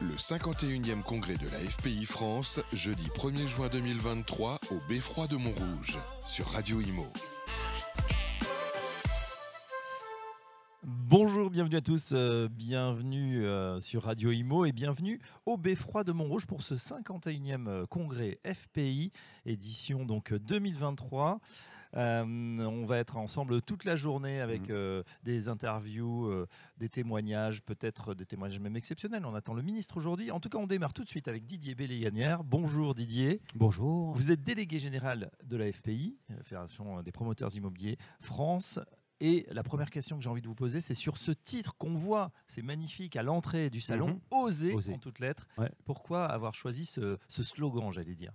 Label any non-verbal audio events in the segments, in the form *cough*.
Le 51e congrès de la FPI France, jeudi 1er juin 2023 au Beffroi de Montrouge, sur Radio Imo. Bienvenue à tous, euh, bienvenue euh, sur Radio Imo et bienvenue au Beffroi de Montrouge pour ce 51e euh, congrès FPI, édition donc 2023. on va être ensemble toute la journée avec Mhm. des interviews, des témoignages, peut-être des témoignages même exceptionnels. On attend le ministre aujourd'hui. En tout cas, on démarre tout de suite avec Didier Béléganière. Bonjour Didier. Bonjour. Vous êtes délégué général de la FPI, la Fédération des promoteurs immobiliers France. Et la première question que j'ai envie de vous poser, c'est sur ce titre qu'on voit, c'est magnifique à l'entrée du salon, Mhm. Oser, Oser. en toutes lettres. Ouais. Pourquoi avoir choisi ce, ce slogan, j'allais dire?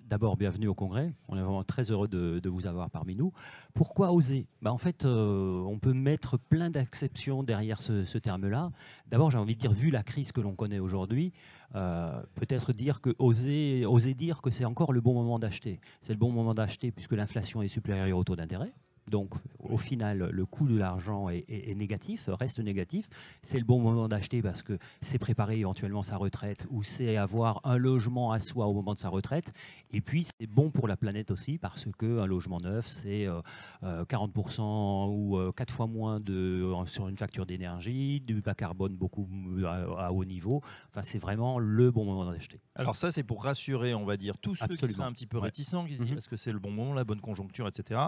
D'abord, bienvenue au congrès. On est vraiment très heureux de, de vous avoir parmi nous. Pourquoi oser? Bah, En fait, euh, on peut mettre plein d'acceptions derrière ce, ce terme-là. D'abord, j'ai envie de dire, vu la crise que l'on connaît aujourd'hui, euh, peut-être dire que oser, oser dire que c'est encore le bon moment d'acheter. C'est le bon moment d'acheter puisque l'inflation est supérieure au taux d'intérêt. Donc, au final, le coût de l'argent est, est- est négatif, reste négatif. C'est le bon moment d'acheter parce que c'est préparer éventuellement sa retraite ou c'est avoir un logement à soi au moment de sa retraite. Et puis, c'est bon pour la planète aussi parce qu'un logement neuf, c'est euh, euh, 40% ou 4 fois moins de, sur une facture d'énergie, du bas carbone beaucoup à, à haut niveau. Enfin, c'est vraiment le bon moment d'acheter. Alors ça, c'est pour rassurer, on va dire, tous ceux qui seraient un petit peu réticents, qui se disent est-ce que c'est le bon moment, la bonne conjoncture, etc.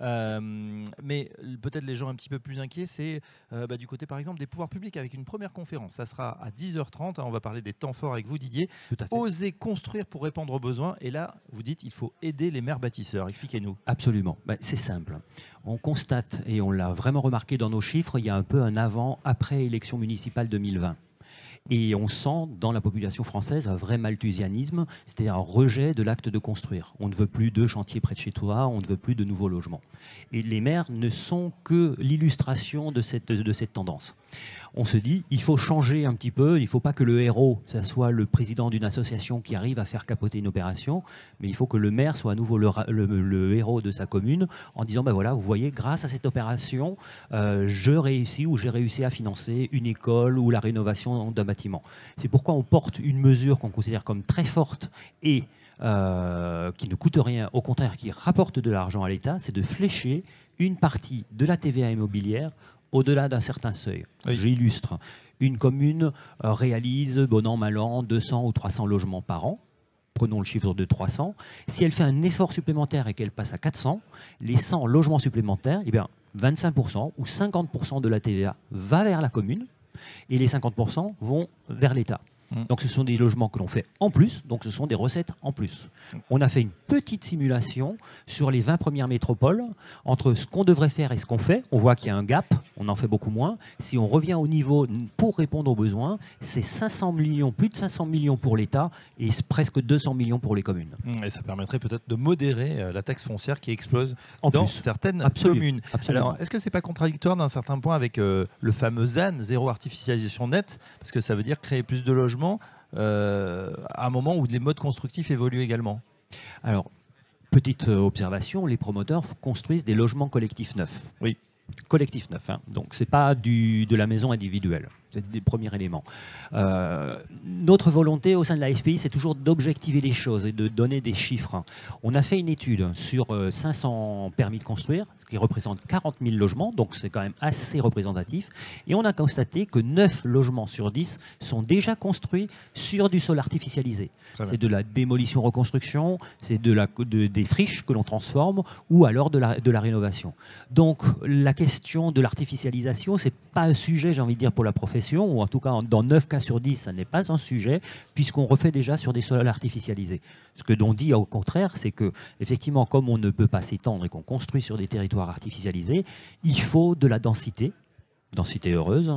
Euh, mais l- peut-être les gens un petit peu plus inquiets, c'est euh, bah, du côté, par exemple, des pouvoirs publics avec une première conférence. Ça sera à 10h30. hein, on va parler des temps forts avec vous, Didier. Tout à fait. Oser construire pour répondre aux besoins. Et là, vous dites, il faut aider les maires bâtisseurs. Expliquez-nous. Absolument. Ben, c'est simple. On constate, et on l'a vraiment remarqué dans nos chiffres, il y a un peu un avant-après élection municipale 2020. Et on sent dans la population française un vrai malthusianisme, c'est-à-dire un rejet de l'acte de construire. On ne veut plus de chantiers près de chez toi, on ne veut plus de nouveaux logements. Et les maires ne sont que l'illustration de cette, de cette tendance. On se dit, il faut changer un petit peu, il ne faut pas que le héros, ça soit le président d'une association qui arrive à faire capoter une opération, mais il faut que le maire soit à nouveau le, héros de sa commune en disant, ben voilà, vous voyez, grâce à cette opération, euh, je réussis ou j'ai réussi à financer une école ou la rénovation d'un bâtiment. C'est pourquoi on porte une mesure qu'on considère comme très forte et euh, qui ne coûte rien, au contraire, qui rapporte de l'argent à l'État, c'est de flécher une partie de la TVA immobilière au-delà d'un certain seuil. Oui. J'illustre. Une commune euh, réalise, bon an, mal an, 200 ou 300 logements par an. Prenons le chiffre de 300. Si elle fait un effort supplémentaire et qu'elle passe à 400, les 100 logements supplémentaires, eh bien, 25% ou 50% de la TVA va vers la commune et les 50% vont vers l'État. Mm. Donc ce sont des logements que l'on fait en plus, donc ce sont des recettes en plus. On a fait une petite simulation sur les 20 premières métropoles entre ce qu'on devrait faire et ce qu'on fait. On voit qu'il y a un gap, on en fait beaucoup moins. Si on revient au niveau pour répondre aux besoins, c'est 500 millions, plus de 500 millions pour l'État et presque 200 millions pour les communes. Et ça permettrait peut-être de modérer euh, la taxe foncière qui explose En dans plus, certaines Absolument. communes. absolument. Alors, est-ce que c'est pas contradictoire d'un certain point avec euh, le fameux ZAN, zéro artificialisation nette? Parce que ça veut dire créer plus de logements euh, à un moment où les modes constructifs évoluent également. Alors, petite euh, observation, les promoteurs construisent des logements collectifs neufs. Oui. Collectifs neufs, hein. donc c'est pas du, de la maison individuelle. C'est des premiers éléments. Euh, notre volonté au sein de la FPI, c'est toujours d'objectiver les choses et de donner des chiffres. On a fait une étude sur euh, 500 permis de construire, ce qui représente 40 000 logements, donc c'est quand même assez représentatif. Et on a constaté que 9 logements sur 10 sont déjà construits sur du sol artificialisé. C'est de la démolition-reconstruction, c'est de la, de- des friches que l'on transforme ou alors de la, de la rénovation. Donc la question de l'artificialisation, c'est pas un sujet, j'ai envie de dire, pour la profession, ou en tout cas dans 9 cas sur 10, ça n'est pas un sujet, puisqu'on refait déjà sur des sols artificialisés. Ce que l'on dit au contraire, c'est que effectivement, comme on ne peut pas s'étendre et qu'on construit sur des territoires artificialisés, il faut de la densité, densité heureuse.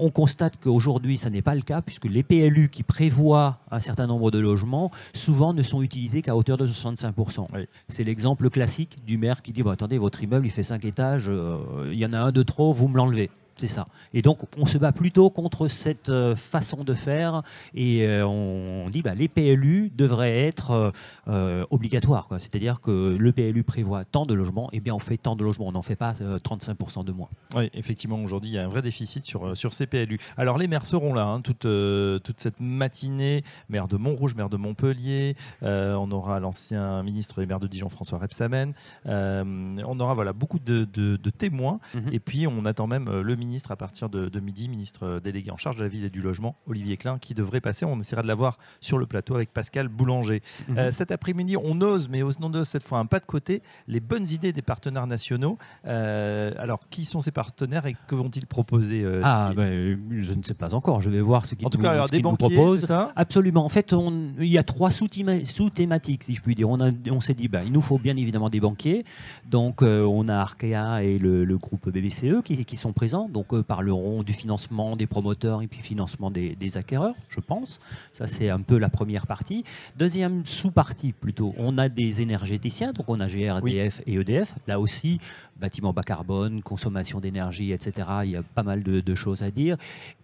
On constate qu'aujourd'hui, ça n'est pas le cas, puisque les PLU qui prévoient un certain nombre de logements, souvent ne sont utilisés qu'à hauteur de 65%. Oui. C'est l'exemple classique du maire qui dit, Bon, attendez, votre immeuble, il fait 5 étages, euh, il y en a un de trop, vous me l'enlevez. C'est ça. Et donc, on se bat plutôt contre cette euh, façon de faire et euh, on dit bah, les PLU devraient être euh, obligatoires. C'est-à-dire que le PLU prévoit tant de logements, et bien on fait tant de logements. On n'en fait pas euh, 35% de moins. Oui, effectivement, aujourd'hui, il y a un vrai déficit sur, sur ces PLU. Alors, les maires seront là hein, toute, euh, toute cette matinée. Maire de Montrouge, maire de Montpellier. euh, on aura l'ancien ministre et maire de Dijon, François Rebsamen. Euh, on aura voilà, beaucoup de, de- de témoins. Mhm. Et puis, on attend même le ministre à partir de, de midi, ministre euh, délégué en charge de la ville et du logement, Olivier Klein, qui devrait passer. On essaiera de l'avoir sur le plateau avec Pascal Boulanger. Mhm. Euh, cet après-midi, on ose, mais on ose cette fois un pas de côté, les bonnes idées des partenaires nationaux. Euh, alors, qui sont ces partenaires et que vont-ils proposer euh, Ah, ben, je ne sais pas encore. Je vais voir ce qu'ils En tout nous, qu'ils nous proposent. ça Absolument. En fait, on- il y a trois sous-théma- sous-thématiques, si je puis dire. On, s'est dit, bah, il nous faut bien évidemment des banquiers. Donc, on a Arkea et le, le groupe BBCE qui, qui sont présents. Donc, eux parleront du financement des promoteurs et puis financement des, des acquéreurs, je pense. Ça, c'est un peu la première partie. Deuxième sous-partie, plutôt, on a des énergéticiens. Donc, on a GRDF et EDF. Là aussi, bâtiment bas carbone, consommation d'énergie, etc. Il y a pas mal de, de choses à dire.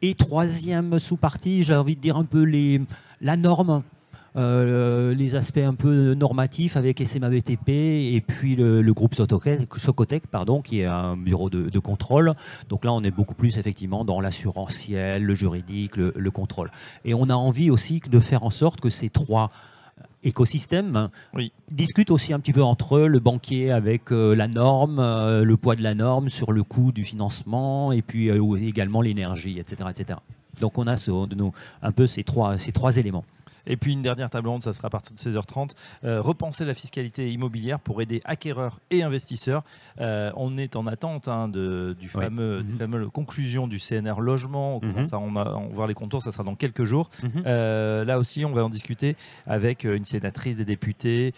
Et troisième sous-partie, j'ai envie de dire un peu les, la norme. Euh, les aspects un peu normatifs avec SMA BTP et puis le, le groupe Socotec, pardon, qui est un bureau de, de contrôle. Donc là, on est beaucoup plus effectivement dans l'assurantiel, le juridique, le, le contrôle. Et on a envie aussi de faire en sorte que ces trois écosystèmes Oui. discutent aussi un petit peu entre eux, le banquier avec euh, la norme, euh, le poids de la norme sur le coût du financement et puis euh, également l'énergie, etc., etc. Donc on a ce- de nous, un peu ces trois, ces trois éléments. Et puis une dernière table ronde, ça sera à partir de 16h30. Euh, repenser la fiscalité immobilière pour aider acquéreurs et investisseurs. Euh, on est en attente hein, de, du fameux, Mhm. fameuses conclusions du CNR logement. On Mhm. à on a- on va voir les contours, ça sera dans quelques jours. Mhm. Euh, là aussi, on va en discuter avec une sénatrice des députés,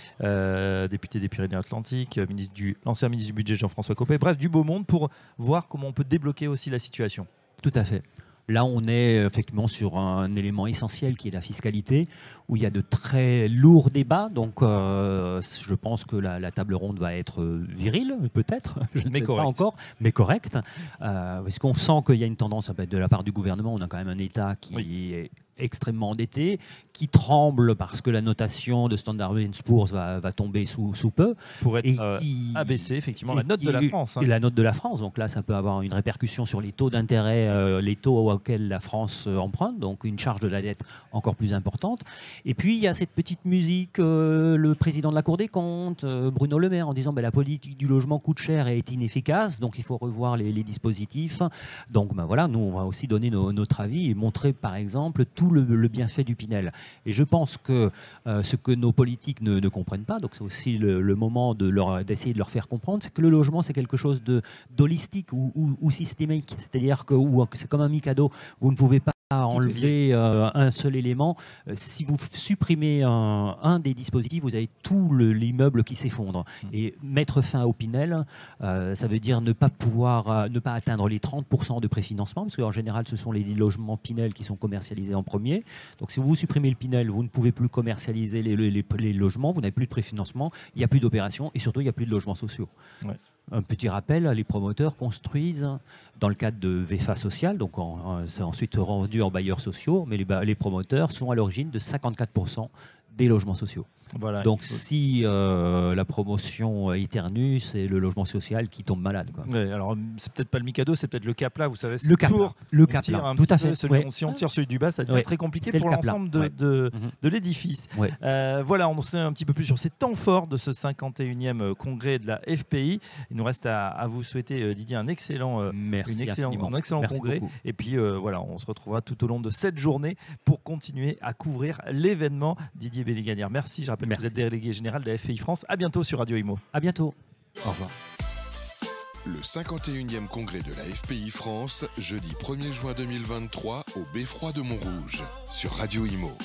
députée des Pyrénées-Atlantiques, ministre du, l'ancien ministre du budget Jean-François Copé. Bref, du beau monde pour voir comment on peut débloquer aussi la situation. Tout à fait. Là, on est euh, effectivement sur un élément essentiel qui est la fiscalité, où il y a de très lourds débats. Donc, euh, je pense que la, la table ronde va être euh, virile, peut-être, *laughs* je ne sais pas encore, mais correcte. Euh, parce qu'on sent qu'il y a une tendance, de la part du gouvernement, on a quand même un État qui est extrêmement endetté, qui tremble parce que la notation de Standard Poor's va, va tomber sous, sous peu. Pour être Et euh, qui- abaissé, effectivement, la note de la France. hein. et la note de la France. Donc là, ça peut avoir une répercussion sur les taux d'intérêt, euh, les taux auxquels la France euh, emprunte, donc une charge de la dette encore plus importante. Et puis, il y a cette petite musique, euh, le président de la Cour des comptes, Bruno Le Maire, en disant ben, la politique du logement coûte cher et est inefficace, donc il faut revoir les, les dispositifs. Donc ben, voilà, nous, on va aussi donner notre avis et montrer, par exemple, tout le, le bienfait du Pinel. Et je pense que euh, ce que nos politiques ne, ne comprennent pas, donc c'est aussi le, le moment d'essayer de leur faire comprendre, c'est que le logement, c'est quelque chose d'holistique ou, ou- ou systémique. C'est-à-dire que c'est comme un Mikado, vous ne pouvez pas enlever euh, un seul élément. Euh, Si vous supprimez un, un des dispositifs, vous avez tout le- l'immeuble qui s'effondre. Mm. Et mettre fin au Pinel, euh, ça veut dire ne pas pouvoir, ne pas atteindre les 30% de préfinancement, parce qu'en général, ce sont les logements Pinel qui sont commercialisés en premier. Donc si vous supprimez le Pinel, vous ne pouvez plus commercialiser les, les- les- les logements, vous n'avez plus de préfinancement, il n'y a plus d'opérations et surtout il n'y a plus de logements sociaux. Ouais. Un petit rappel, les promoteurs construisent dans le cadre de VFA social, donc c'est ensuite rendu en bailleurs sociaux, mais les promoteurs sont à l'origine de 54% des logements sociaux. Voilà, Donc faut- si euh, la promotion éternue, c'est le logement social qui tombe malade. quoi. Ouais, alors hum, c'est peut-être pas le Mikado, c'est peut-être le Capla, vous savez. Le cap, toujours- le on cap, tire un tout à fait. celui- ouais. si on tire celui du bas, ça devient Ouais. très compliqué pour le Capla, l'ensemble de, Mhm. de l'édifice. Euh, voilà, on sait un petit peu plus sur ces temps forts de ce 51e congrès de la FPI. Il nous reste à, à vous souhaiter, euh, Didier, un excellent, euh, Merci excellent, un excellent Merci congrès. beaucoup. Et puis euh, voilà, on se retrouvera tout au long de cette journée pour continuer à couvrir l'événement. Didier Belliganière, merci. Rappelle Merci. que vous êtes délégué général de la FPI France. À bientôt sur Radio Imo. À bientôt. Au revoir. Le 51e congrès de la FPI France, jeudi 1er juin 2023 au Beffroi de Montrouge, sur Radio Imo.